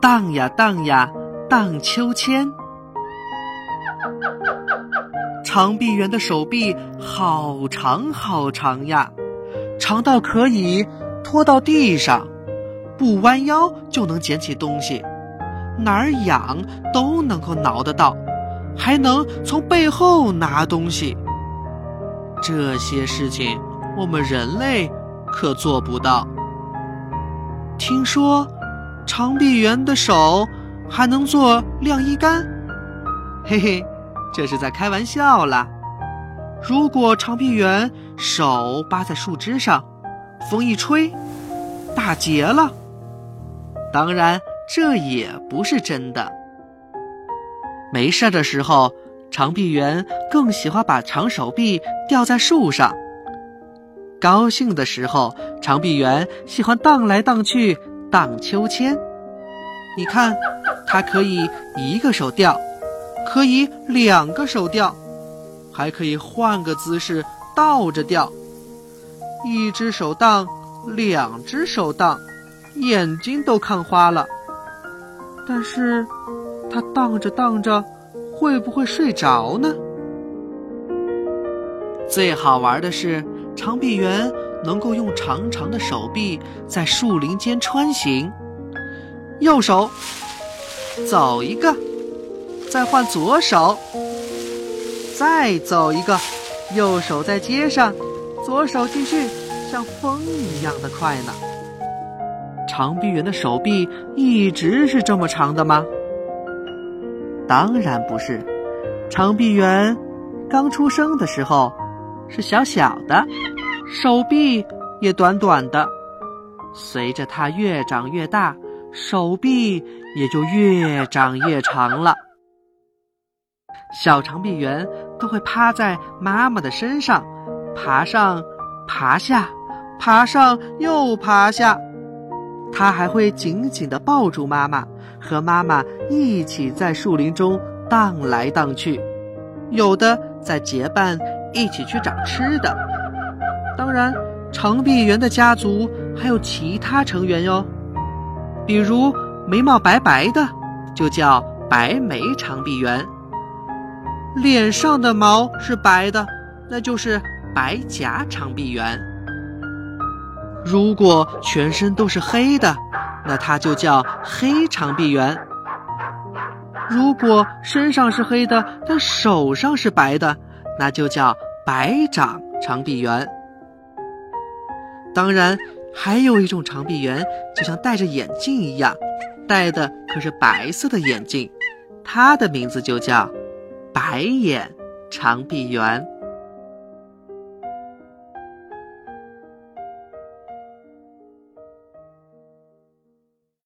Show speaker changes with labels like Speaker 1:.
Speaker 1: 荡呀荡呀荡秋千。长臂猿的手臂好长好长呀，长到可以拖到地上，不弯腰就能捡起东西，哪儿痒都能够挠得到，还能从背后拿东西。这些事情我们人类可做不到。听说长臂猿的手还能做晾衣杆，嘿嘿。这是在开玩笑啦！如果长臂猿手扒在树枝上，风一吹，打结了。当然，这也不是真的。没事的时候，长臂猿更喜欢把长手臂吊在树上；高兴的时候，长臂猿喜欢荡来荡去荡秋千。你看，它可以一个手吊。可以两个手吊，还可以换个姿势倒着吊。一只手荡，两只手荡，眼睛都看花了。但是，它荡着荡着，会不会睡着呢？最好玩的是，长臂猿能够用长长的手臂在树林间穿行。右手，走一个。再换左手，再走一个，右手在街上，左手继续，像风一样的快呢。长臂猿的手臂一直是这么长的吗？当然不是，长臂猿刚出生的时候是小小的，手臂也短短的。随着它越长越大，手臂也就越长越长了。小长臂猿都会趴在妈妈的身上，爬上，爬下，爬上又爬下。它还会紧紧地抱住妈妈，和妈妈一起在树林中荡来荡去。有的在结伴一起去找吃的。当然，长臂猿的家族还有其他成员哟，比如眉毛白白的，就叫白眉长臂猿。脸上的毛是白的，那就是白颊长臂猿。如果全身都是黑的，那它就叫黑长臂猿。如果身上是黑的，但手上是白的，那就叫白掌长臂猿。当然，还有一种长臂猿，就像戴着眼镜一样，戴的可是白色的眼镜，它的名字就叫。白眼长臂猿。